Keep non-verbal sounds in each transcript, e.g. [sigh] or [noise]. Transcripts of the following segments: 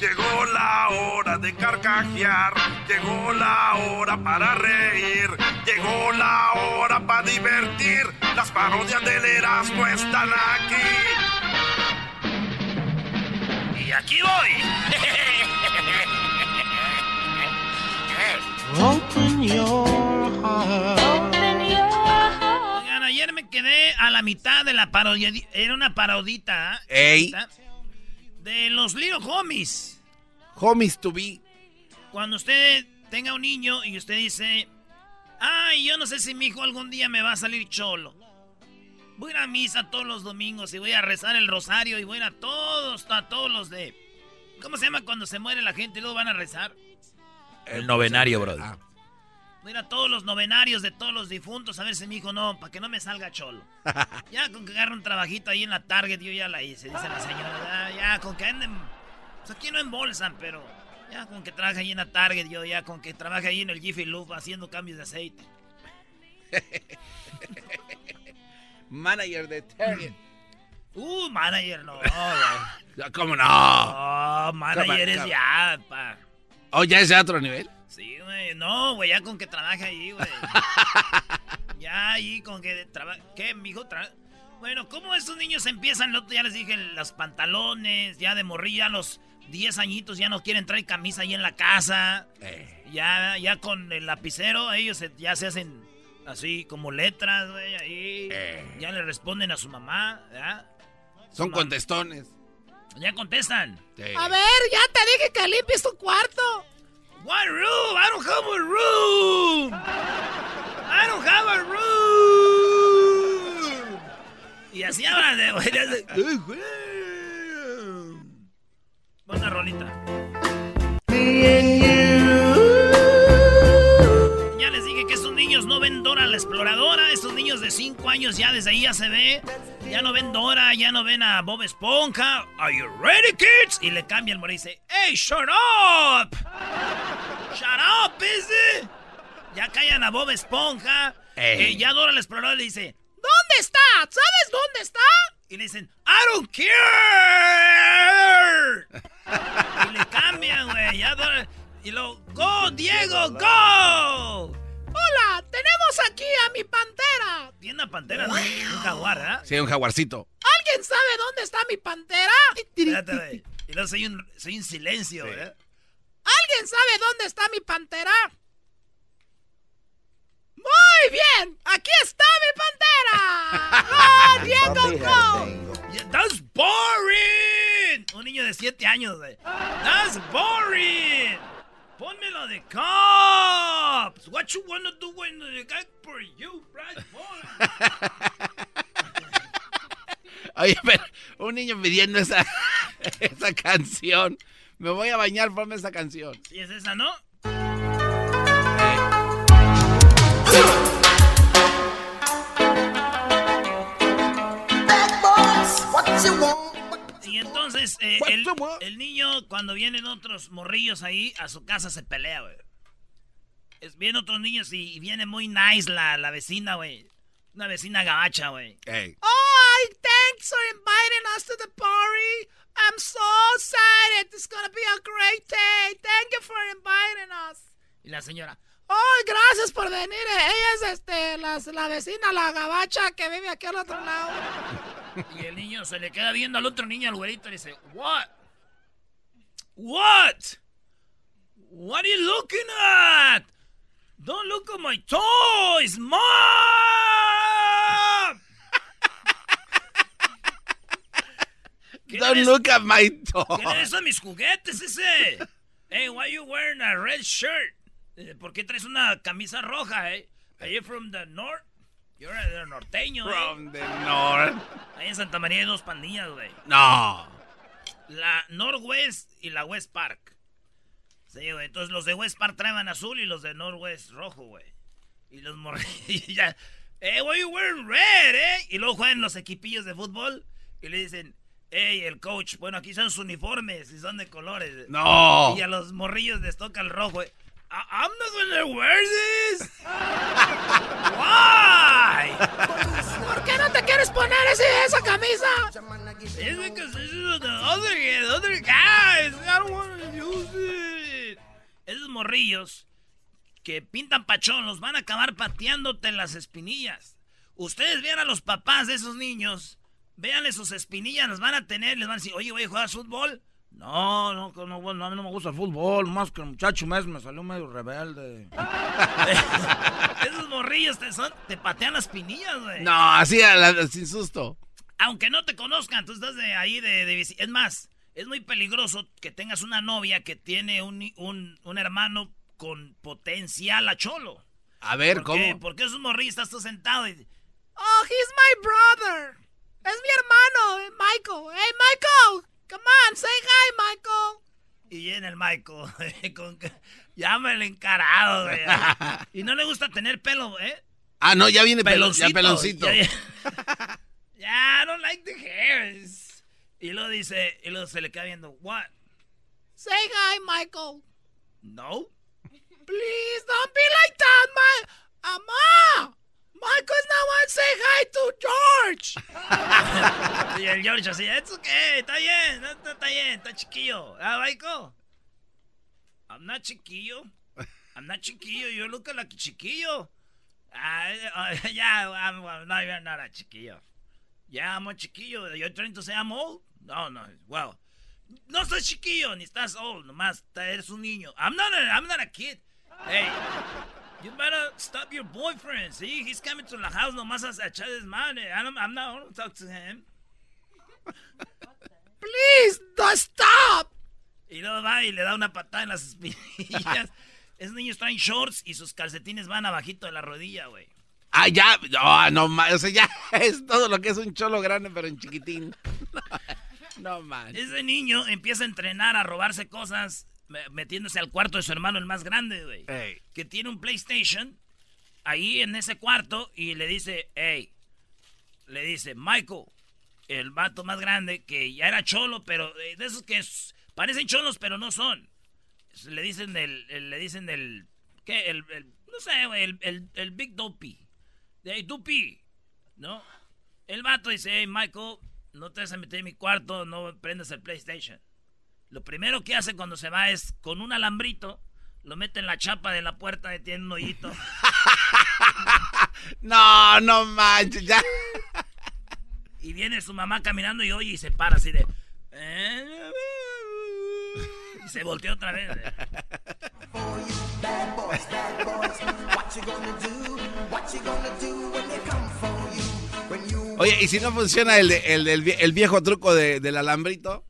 Llegó la hora de carcajear, llegó la hora para reír, llegó la hora para divertir. Las parodias del Erasmo están aquí. Y aquí voy. Open your heart. Oigan, ayer me quedé a la mitad de la parodia. Era una parodita. Ey. De los Little Homies. Homies to be. Cuando usted tenga un niño y usted dice, ay, yo no sé si mi hijo algún día me va a salir cholo. Voy a ir a misa todos los domingos y voy a rezar el rosario y voy a ir a todos, a todos los de... ¿Cómo se llama cuando se muere la gente y luego van a rezar? El novenario, bro. Ah, Voy a ir a todos los novenarios de todos los difuntos a ver si mi hijo no, para que no me salga cholo. [laughs] ya con que agarre un trabajito ahí en la Target, yo ya la hice, dice la señora. Ya, ya, con que anden. Pues aquí no embolsan, pero ya con que trabaje ahí en la Target, yo ya con que trabaje ahí en el Jiffy Lube haciendo cambios de aceite. [laughs] Manager de Target. Uh, manager, no. [laughs] ¿Cómo no? No, manager es ya, pa. ¿Oh, ya es de otro nivel? Sí, güey. No, güey, ya con que trabaje ahí, güey. [laughs] ya ahí con que trabaje. ¿Qué, mijo? Tra- bueno, ¿cómo estos niños empiezan? Ya les dije, los pantalones, ya de morrilla, los 10 añitos ya no quieren traer camisa ahí en la casa. Eh. Ya, ya con el lapicero, ellos se- ya se hacen así como letras, güey, ahí. Eh. Ya le responden a su mamá. Son contestones. Ya contestan. Sí. A ver, ya te dije que limpies tu cuarto. What room? I don't have a room. I don't have a room. Y así hablan de güey. Buena rolita. Ya les dije que estos niños no ven Dora la exploradora. Estos niños de 5 años ya desde ahí ya se ve. Ya no ven Dora, ya no ven a Bob Esponja. Are you ready, kids? Y le cambia el moro y dice, ¡Hey, shut up! ¡Shut up, busy! Ya callan a Bob Esponja. Eh, ya Dora la exploradora le dice, ¿Dónde está? ¿Sabes dónde está? Y le dicen, I don't care. y le cambian, güey. Ya Dora... Y luego, ¡Go, Diego, go! Hola, tenemos aquí a mi pantera. Tiene una pantera, ¿no? Un jaguar, ¿ah? Sí, un jaguarcito. ¿Alguien sabe dónde está mi pantera? Espérate, güey. Y luego soy un, soy un silencio, ¿eh? ¿Alguien sabe dónde está mi pantera? Muy bien, aquí está mi pantera. [laughs] ¡Go, Diego, go! That's boring. Un niño de 7 años, güey. That's boring. Pónmelo de cops. What you wanna do when the guy for you, right, boy? [laughs] Oye, pero un niño pidiendo esa, [laughs] esa canción. Me voy a bañar, ponme esa canción. ¿Sí es esa, no? Y entonces, eh, el, el niño, cuando vienen otros morrillos ahí, a su casa se pelea, güey. Vienen otros niños y, y viene muy nice la, la vecina, güey. Una vecina gabacha, güey. Ey. Oh, thanks for inviting us to the party. I'm so excited. It's gonna be a great day. Thank you for inviting us. Y la señora, oh, gracias por venir. Ella es este, la, la vecina, la gabacha que vive aquí al otro lado. [laughs] y el niño se le queda viendo al otro niño, al güerito, y dice, what? What? What are you looking at? Don't look at my toys, mom. Don't look at my toys. ¿Qué mis juguetes ese? hey, why you wearing a red shirt? Eh, ¿Por qué traes una camisa roja, eh? Are you from the north? You're a norteño, eh. From the north. Ahí en Santa María hay dos pandillas, güey. No. La Northwest y la West Park. Sí, güey. Entonces los de West Park traen azul y los de Northwest rojo, güey. Y los morrillos [laughs] ya. Eh, why you wearing red, eh? Y luego juegan los equipillos de fútbol y le dicen, hey, el coach, bueno, aquí son sus uniformes y son de colores. No. Y a los morrillos les toca el rojo, güey. I'm not gonna wear this. [laughs] Why? ¿Por qué no te quieres poner ese, esa camisa? It's because this is the other, the other guys. I don't want to use it. Esos morrillos que pintan pachón los van a acabar pateándote en las espinillas. Ustedes vean a los papás de esos niños, véanle sus espinillas, las van a tener, les van a decir, oye, voy a jugar fútbol. No, no, no, bueno, a mí no me gusta el fútbol, más que el muchacho mes me salió medio rebelde. [laughs] [laughs] Esos morrillos te, son, te patean las pinillas, güey. No, así sin susto. Aunque no te conozcan, tú estás de ahí de, de, Es más, es muy peligroso que tengas una novia que tiene un, un, un hermano con potencial a cholo. A ver, ¿cómo? Porque esos morrillos estás tú sentado y... Oh, he's my brother. Es mi hermano, Michael. Hey, Michael. Come on, say hi, Michael. Y viene el Michael. [laughs] con, ya me lo encarado, güey. [laughs] y no le gusta tener pelo, ¿eh? Ah, no, ya viene peloncito. Ya peloncito. Ya, [laughs] ya, I don't like the hairs. Y luego dice, y luego se le queda viendo, what? Say hi, Michael. No. Please don't be like that, my... Ama. Michael's not one say hi to George. [laughs] y el George así, ¿es qué? Está bien, está, está bien, está chiquillo. ¿Ah, Michael? I'm not chiquillo. I'm not chiquillo. You look like chiquillo. Uh, uh, yeah, I'm, no, you're not a chiquillo. Yeah, I'm a chiquillo. You're trying to say I'm old? No, no. Well, no estás chiquillo ni estás old. Nomás eres un niño. I'm not a, I'm not a kid. Hey, You better stop your boyfriend. See, he's coming to the house nomás a echar desmadre. I'm, I'm not going to talk to him. [laughs] Please, don't stop. Y luego va y le da una patada en las espinillas. [laughs] Esos niños traen shorts y sus calcetines van abajito de la rodilla, güey. Ah, ya, no, no, o sea, ya [laughs] es todo lo que es un cholo grande, pero en chiquitín. No, no man. Ese niño empieza a entrenar, a robarse cosas metiéndose al cuarto de su hermano, el más grande, güey. Que tiene un PlayStation ahí en ese cuarto y le dice, hey, le dice, Michael, el vato más grande, que ya era cholo, pero de esos que parecen cholos, pero no son. Le dicen del, le dicen del, ¿qué? El, no sé, güey, el, el, Big Dopey. De hey, Dopey, ¿no? El vato dice, hey, Michael, no te vas a meter en mi cuarto, no prendas el PlayStation. Lo primero que hace cuando se va es con un alambrito, lo mete en la chapa de la puerta y tiene un hoyito. [laughs] no, no manches, ya. y viene su mamá caminando y oye y se para así de. Y se volteó otra vez. Oye, ¿y si no funciona el, el, el viejo truco del alambrito?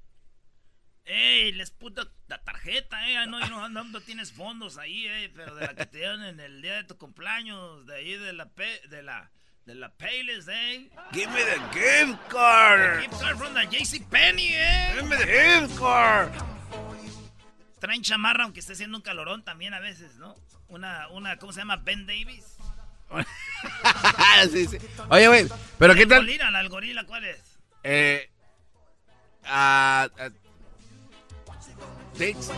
Les puta la tarjeta, eh. No, no, no, no, tienes fondos ahí, eh. Pero de la que te dieron en el día de tu cumpleaños, de ahí de la de la de la Payless, eh. Give me the gift card. The gift card from the JC Penny, eh. Give me the gift card. Traen chamarra aunque esté haciendo un calorón también a veces, ¿no? Una, una, ¿cómo se llama? Ben Davis. [laughs] sí, sí. Oye, güey, pero ¿qué tal? Gorila, el gorila, ¿cuál es? Eh. Uh,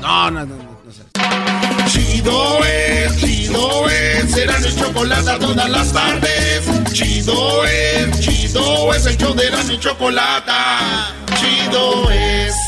no, no, no, no. Chido es, chido es, será mi chocolate todas las tardes. Chido es, chido es, el show de la chocolate. Chido es.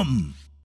dumb.